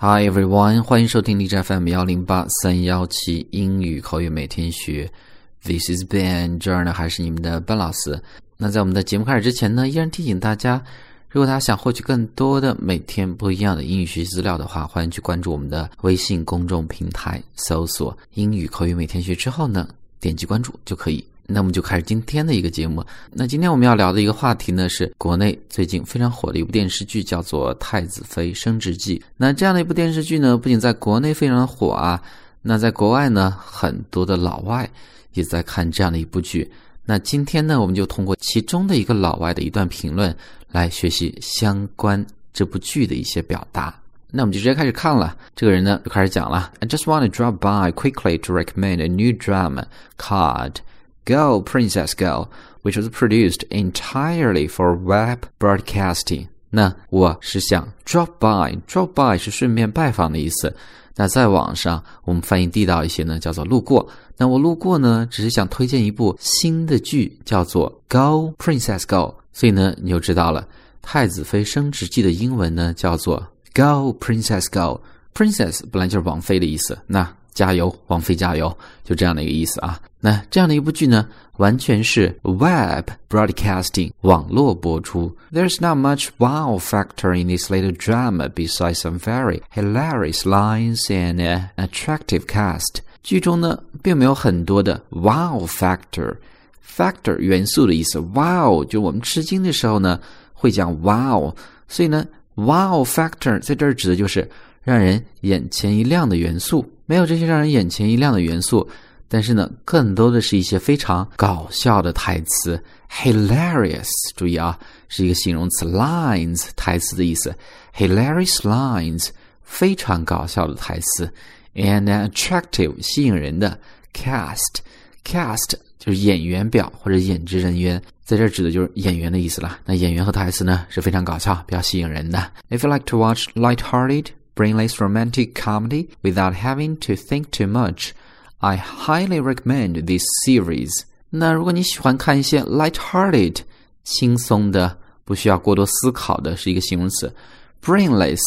Hi everyone，欢迎收听荔枝 FM 幺零八三幺七英语口语每天学。This is Ben，这儿呢还是你们的 Ben 老师。那在我们的节目开始之前呢，依然提醒大家，如果大家想获取更多的每天不一样的英语学习资料的话，欢迎去关注我们的微信公众平台，搜索“英语口语每天学”之后呢，点击关注就可以。那我们就开始今天的一个节目。那今天我们要聊的一个话题呢，是国内最近非常火的一部电视剧，叫做《太子妃升职记》。那这样的一部电视剧呢，不仅在国内非常火啊，那在国外呢，很多的老外也在看这样的一部剧。那今天呢，我们就通过其中的一个老外的一段评论来学习相关这部剧的一些表达。那我们就直接开始看了。这个人呢，就开始讲了。I just want to drop by quickly to recommend a new drama called. Go Princess Go, which was produced entirely for web broadcasting。那我是想 drop by，drop by 是顺便拜访的意思。那在网上我们翻译地道一些呢，叫做路过。那我路过呢，只是想推荐一部新的剧，叫做 Go Princess Go。所以呢，你就知道了，《太子妃升职记》的英文呢叫做 Go Princess Go。Princess 本来就是王妃的意思。那加油，王菲加油，就这样的一个意思啊。那这样的一部剧呢，完全是 web broadcasting 网络播出。There's not much wow factor in this little drama besides some very hilarious lines and an attractive cast。剧中呢，并没有很多的 wow factor。factor 元素的意思，wow 就我们吃惊的时候呢，会讲 wow，所以呢，wow factor 在这儿指的就是让人眼前一亮的元素。没有这些让人眼前一亮的元素，但是呢，更多的是一些非常搞笑的台词，hilarious。注意啊，是一个形容词，lines 台词的意思，hilarious lines 非常搞笑的台词，and attractive 吸引人的 cast，cast 就是演员表或者演职人员，在这指的就是演员的意思了。那演员和台词呢是非常搞笑、比较吸引人的。If you like to watch light-hearted brainless romantic comedy without having to think too much. I highly recommend this series. 那如果你喜欢看一些 light-hearted 轻松的，不需要过多思考的，是一个形容词；brainless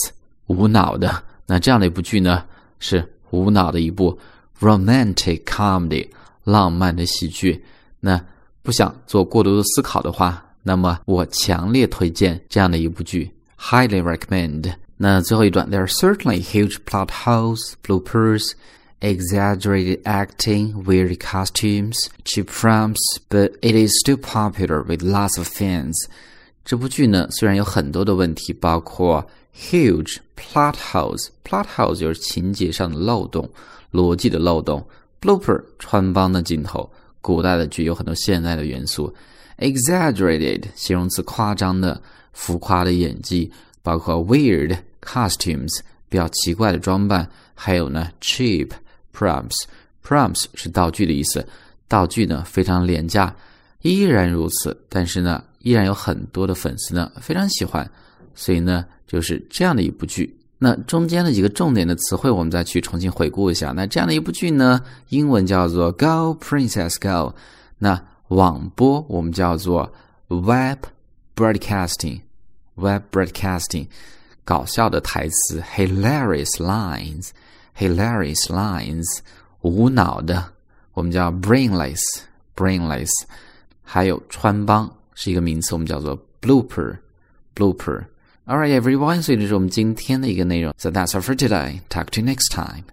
无脑的，那这样的一部剧呢，是无脑的一部 romantic comedy 浪漫的喜剧。那不想做过多的思考的话，那么我强烈推荐这样的一部剧，highly recommend。那最后一段，There are certainly huge plot holes, bloopers, exaggerated acting, weird costumes, cheap prompts, but it is still popular with lots of fans. 这部剧呢，虽然有很多的问题，包括 huge plot holes。plot holes 就是情节上的漏洞、逻辑的漏洞。blooper 穿帮的镜头。古代的剧有很多现代的元素。exaggerated 形容词，夸张的、浮夸的演技， 包括 weird。costumes 比较奇怪的装扮，还有呢 cheap props props 是道具的意思，道具呢非常廉价，依然如此，但是呢依然有很多的粉丝呢非常喜欢，所以呢就是这样的一部剧。那中间的几个重点的词汇，我们再去重新回顾一下。那这样的一部剧呢，英文叫做 Go Princess Go，那网播我们叫做 Web Broadcasting Web Broadcasting。搞笑的台词，hilarious lines，hilarious lines，无脑的，我们叫 brainless，brainless，还有穿帮是一个名词，我们叫做 blooper，blooper。All right, everyone，所以这是我们今天的一个内容。So that's all for today. Talk to you next time.